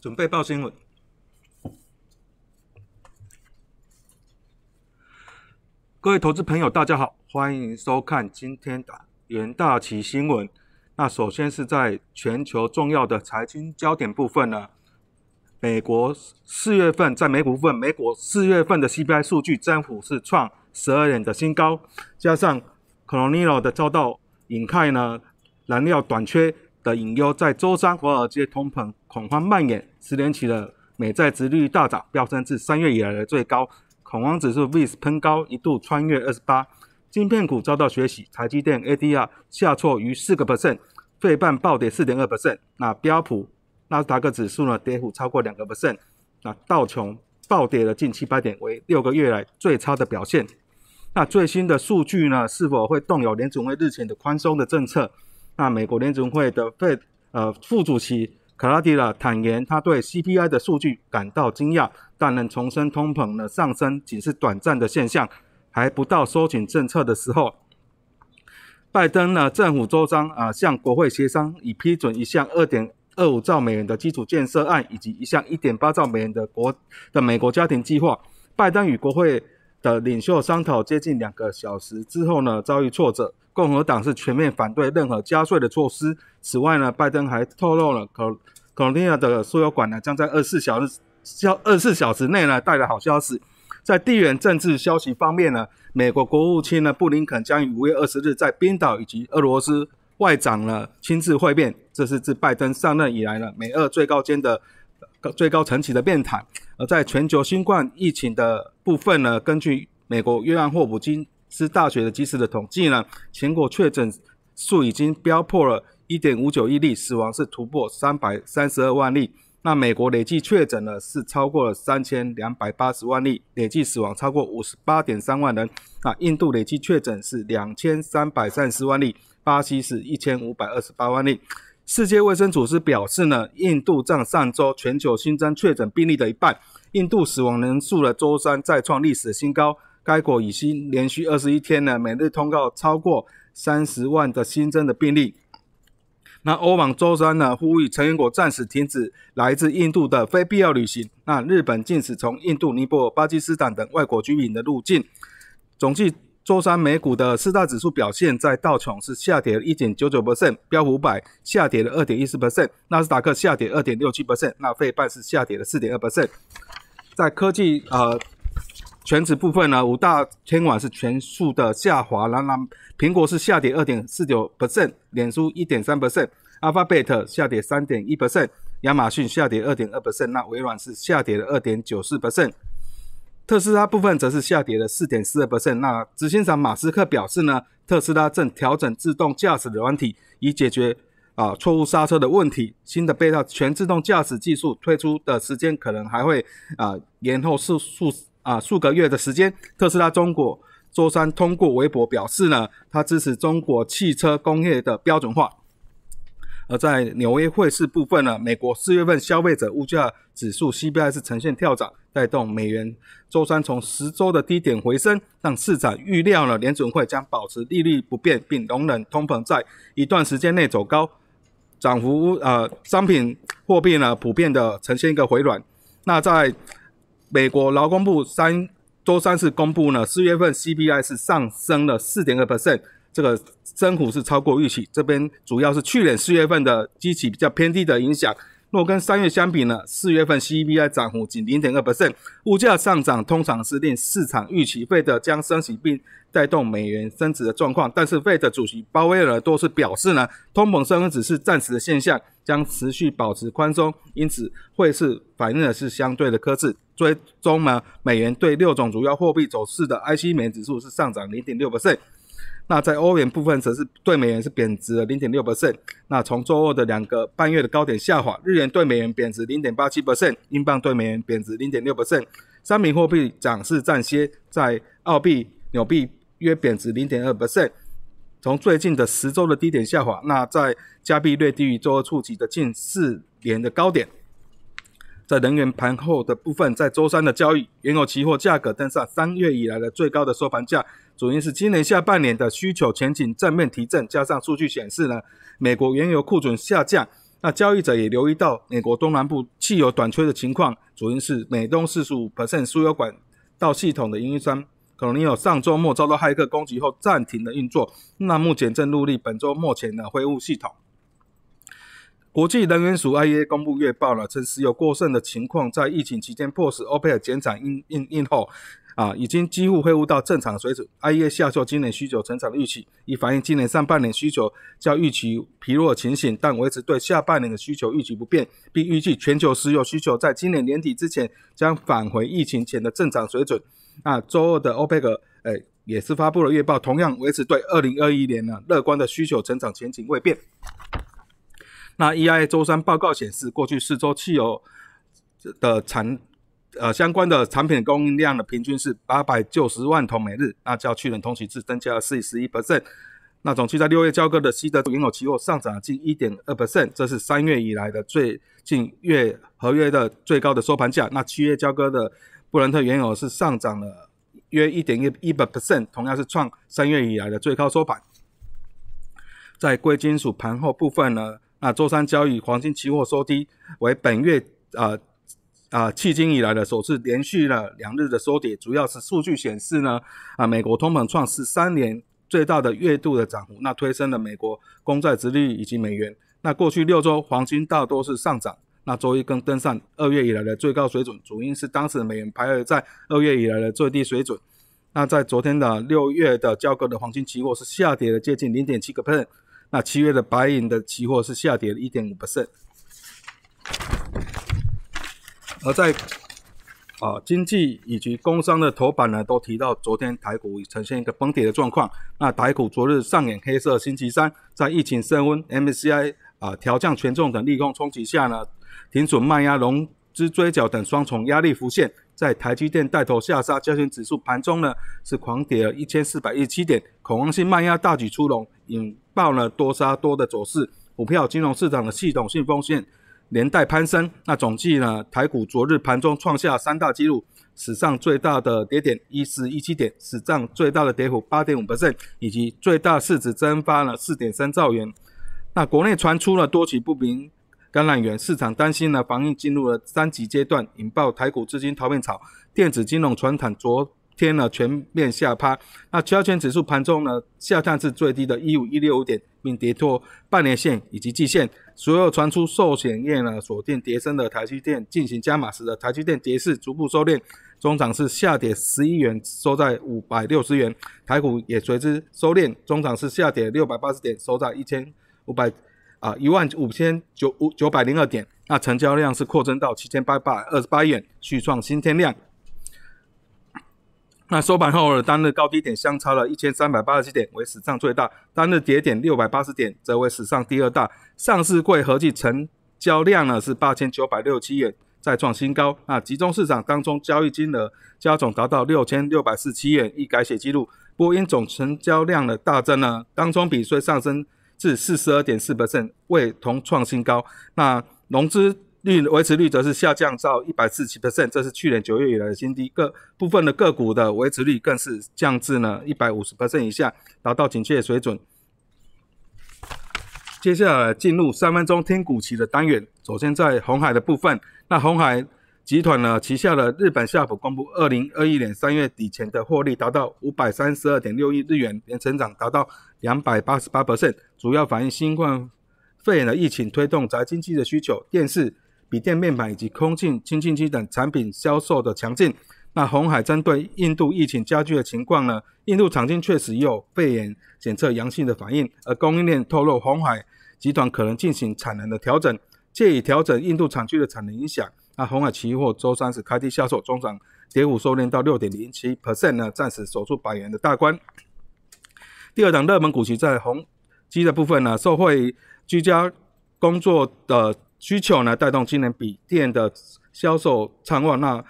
准备报新闻。各位投资朋友，大家好，欢迎收看今天的元大旗新闻。那首先是在全球重要的财经焦点部分呢，美国四月份在美股部分，美国四月份的 CPI 数据增幅是创十二年的新高，加上 Colonial 的遭到引开呢，燃料短缺的隐忧，在周三华尔街通膨恐慌蔓延，十年期的美债殖率大涨，飙升至三月以来的最高。恐慌指数 VIX 喷高，一度穿越二十八。晶片股遭到学习，台积电 ADR 下挫逾四个 percent，费半暴跌四点二 percent。那标普纳斯达克指数呢，跌幅超过两个 percent。那道琼暴跌了近七百点，为六个月来最差的表现。那最新的数据呢，是否会动摇联总会日前的宽松的政策？那美国联总会的费呃副主席。卡拉迪拉坦言，他对 CPI 的数据感到惊讶，但能重申通膨的上升仅是短暂的现象，还不到收紧政策的时候。拜登呢，政府周章啊向国会协商，已批准一项二点二五兆美元的基础建设案，以及一项一点八兆美元的国的美国家庭计划。拜登与国会的领袖商讨接近两个小时之后呢，遭遇挫折。共和党是全面反对任何加税的措施。此外呢，拜登还透露了可可能亚的输油管呢将在二十四小时消二十四小时内呢带来好消息。在地缘政治消息方面呢，美国国务卿呢布林肯将于五月二十日在冰岛以及俄罗斯外长呢亲自会面，这是自拜登上任以来呢美俄最高间的最高层级的面谈。而在全球新冠疫情的部分呢，根据美国约翰霍普金。斯大学的及时的统计呢，全国确诊数已经飙破了1.59亿例，死亡是突破332万例。那美国累计确诊呢是超过了3280万例，累计死亡超过58.3万人。那印度累计确诊是2330万例，巴西是一千五百二十八万例。世界卫生组织表示呢，印度占上周全球新增确诊病例的一半，印度死亡人数的周三再创历史新高。该国已经连续二十一天呢，每日通告超过三十万的新增的病例。那欧盟周三呢，呼吁成员国暂时停止来自印度的非必要旅行。那日本禁止从印度、尼泊尔、巴基斯坦等外国居民的入境。总计周三美股的四大指数表现，在道琼是下跌了一点九九 percent，标普五百下跌了二点一四 percent，纳斯达克下跌二点六七 percent，那费半是下跌了四点二 percent。在科技呃。全指部分呢，五大天网是全数的下滑，然后苹果是下跌二点四九 percent，脸书一点三 percent，Alphabet 下跌三点一 percent，亚马逊下跌二点二 percent，那微软是下跌了二点九四 percent，特斯拉部分则是下跌了四点四二 percent。那执行长马斯克表示呢，特斯拉正调整自动驾驶的软体，以解决啊错误刹车的问题。新的贝塔全自动驾驶技术推出的时间可能还会啊延后数数。啊，数个月的时间，特斯拉中国周三通过微博表示呢，它支持中国汽车工业的标准化。而在纽约汇市部分呢，美国四月份消费者物价指数 CPI 是呈现跳涨，带动美元周三从十周的低点回升，让市场预料了联准会将保持利率不变，并容忍通膨在一段时间内走高，涨幅呃商品货币呢普遍的呈现一个回软。那在美国劳工部三周三是公布呢，四月份 CPI 是上升了四点二 percent，这个增幅是超过预期。这边主要是去年四月份的基期比较偏低的影响。若跟三月相比呢，四月份 CPI 涨幅仅零点二 percent，物价上涨通常是令市场预期费的将升息并带动美元升值的状况。但是费的主席鲍威尔多次表示呢，通膨升温只是暂时的现象，将持续保持宽松，因此会是反映的是相对的克制。最终呢，美元对六种主要货币走势的 IC 美元指数是上涨零点六个 ce。那在欧元部分则是对美元是贬值了零点六 percent。那从周二的两个半月的高点下滑，日元对美元贬值零点八七 percent，英镑对美元贬值零点六 percent。三名货币涨势暂歇，在澳币、纽币约贬值零点二 percent。从最近的十周的低点下滑，那在加币略低于周二触及的近四年的高点。在能源盘后的部分，在周三的交易，原油期货价格登上三月以来的最高的收盘价，主因是今年下半年的需求前景正面提振，加上数据显示呢，美国原油库存下降，那交易者也留意到美国东南部汽油短缺的情况，主因是美东四十五 percent 输油管道系统的运营商可能有上周末遭到骇客攻击后暂停了运作，那目前正努力本周末前的恢复系统。国际能源署 IEA 公布月报了，称石油过剩的情况在疫情期间迫使 OPEC 减产应应应后。啊，已经几乎恢复到正常水准。IEA 下修今年需求成长的预期，以反映今年上半年需求较预期疲弱情形，但维持对下半年的需求预期不变，并预计全球石油需求在今年年底之前将返回疫情前的正常水准。那周二的 OPEC 诶也是发布了月报，同样维持对二零二一年呢乐观的需求成长前景未变。那 EIA 周三报告显示，过去四周汽油的产呃，相关的产品供应量的平均是八百九十万桶每日，那较去年同期是增加了四十一 percent。那总计在六月交割的西德原油期货上涨了近一点二 percent，这是三月以来的最近月合约的最高的收盘价。那七月交割的布伦特原油是上涨了约一点一一百 percent，同样是创三月以来的最高收盘。在贵金属盘后部分呢，那周三交易黄金期货收低，为本月啊。啊，迄今以来的首次连续了两日的收跌，主要是数据显示呢，啊，美国通膨创十三年最大的月度的涨幅，那推升了美国公债殖利率以及美元。那过去六周黄金大多是上涨，那周一更登上二月以来的最高水准，主因是当时美元徘徊在二月以来的最低水准。那在昨天的六月的交割的黄金期货是下跌了接近零点七个 percent，那七月的白银的期货是下跌了一点五 percent。而在啊经济以及工商的头版呢，都提到昨天台股呈现一个崩跌的状况。那台股昨日上演黑色星期三，在疫情升温、MSCI 啊调降权重等利空冲击下呢，停损卖压、融资追缴等双重压力浮现，在台积电带头下杀，交权指数盘中呢是狂跌了一千四百一十七点，恐慌性卖压大举出笼，引爆了多杀多的走势，股票金融市场的系统性风险。连带攀升，那总计呢？台股昨日盘中创下三大纪录：史上最大的跌点一四一七点，史上最大的跌幅八点五百分以及最大市值蒸发了四点三兆元。那国内传出了多起不明感染源，市场担心呢防疫进入了三级阶段，引爆台股资金逃命潮，电子金融传产昨天呢全面下趴。那交权指数盘中呢下探至最低的一五一六五点。并跌破半年线以及季线，所有传出寿险业呢锁定跌升的台积电进行加码时的台积电跌势逐步收敛，中涨是下跌十一元，收在五百六十元，台股也随之收敛，中涨是下跌六百八十点，收在一千五百啊一万五千九五九百零二点，那成交量是扩增到七千八百二十八元，续创新天量。那收盘后的单日高低点相差了一千三百八十七点，为史上最大；单日跌点六百八十点，则为史上第二大。上市柜合计成交量呢是八千九百六十七元，再创新高。那集中市场当中交易金额加总达到六千六百四七元，亦改写记录。不过因总成交量的大增呢，当中比虽上升至四十二点四 percent，未同创新高。那融资。率维持率则是下降到一百四十七 percent，这是去年九月以来的新低。各部分的个股的维持率更是降至呢一百五十 percent 以下，达到警戒水准。接下来进入三分钟听股期的单元。首先在红海的部分，那红海集团呢旗下的日本夏普公布，二零二一年三月底前的获利达到五百三十二点六亿日元，年成长达到两百八十八 percent，主要反映新冠肺炎的疫情推动宅经济的需求，电视。笔电面板以及空气清净机等产品销售的强劲。那红海针对印度疫情加剧的情况呢？印度厂经确实有肺炎检测阳性的反应，而供应链透露红海集团可能进行产能的调整，借以调整印度厂区的产能影响。那红海期货周三是开低销售，中涨跌幅收敛到六点零七 percent 呢，暂时守住百元的大关。第二档热门股息在红基的部分呢，受惠居家工作的。需求呢带动今年笔电的销售畅旺，那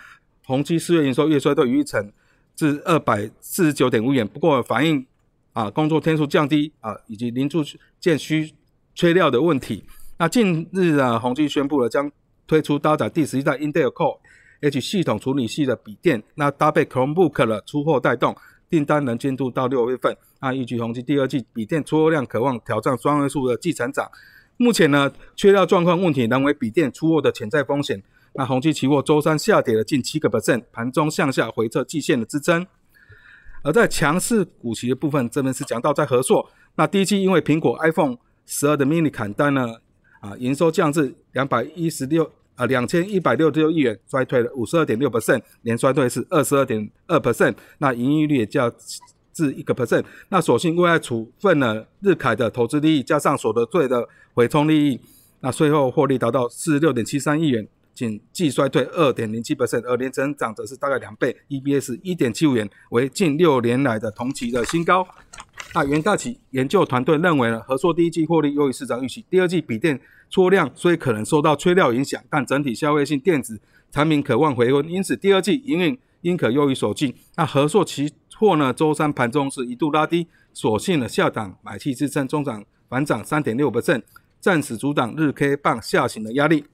宏基四月营收月衰退逾一成，至二百四十九点五元。不过反映啊工作天数降低啊以及零组件需缺料的问题。那近日呢宏基宣布了将推出搭载第十一代 Intel Core H 系统处理器的笔电，那搭配 Chromebook 的出货带动订单能进度到六月份。那预计宏基第二季笔电出货量渴望挑战双位数的季成长。目前呢，缺料状况问题仍为笔电出货的潜在风险。那宏基期货周三下跌了近七个 percent，盘中向下回测季线的支撑。而在强势股息的部分，这边是讲到在合作，那第一季因为苹果 iPhone 十二的 mini 砍单呢，啊，营收降至两百一十六啊两千一百六十六亿元，衰退了五十二点六 percent，年衰退是二十二点二 percent，那盈利率也降至一个 percent。那所幸未来处分了日凯的投资利益，加上所得税的回冲利益，那税后获利达到四十六点七三亿元。仅季衰退二点零七 percent，而年增长则是大概两倍，EBS 一点七五元，为近六年来的同期的新高。那元大企研究团队认为呢，合作第一季获利优于市场预期，第二季笔电出量虽可能受到缺料影响，但整体消费性电子产品渴望回温，因此第二季营运应可优于首季。那合作期货呢，周三盘中是一度拉低，所幸的下档买气支撑，中涨反涨三点六 percent，暂时阻挡日 K 棒下行的压力。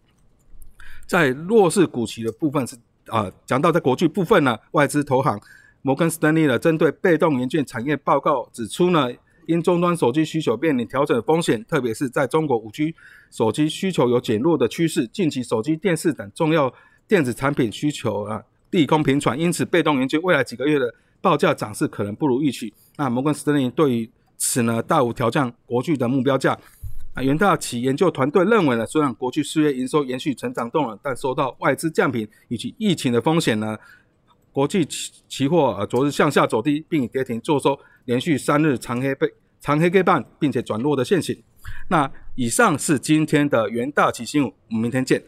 在弱势股期的部分是啊，讲到在国际部分呢，外资投行摩根士丹利呢，针对被动元件产业报告指出呢，因终端手机需求面临调整的风险，特别是在中国五 G 手机需求有减弱的趋势，近期手机、电视等重要电子产品需求啊利空频传，因此被动研究未来几个月的报价涨势可能不如预期。那摩根士丹利对于此呢，大幅调降国巨的目标价。啊，元大企研究团队认为呢，虽然过去四月营收延续成长动能，但受到外资降频以及疫情的风险呢，国际期期货啊昨日向下走低，并跌停做收，连续三日长黑背长黑 K 半，并且转弱的现形。那以上是今天的元大企新闻，我们明天见。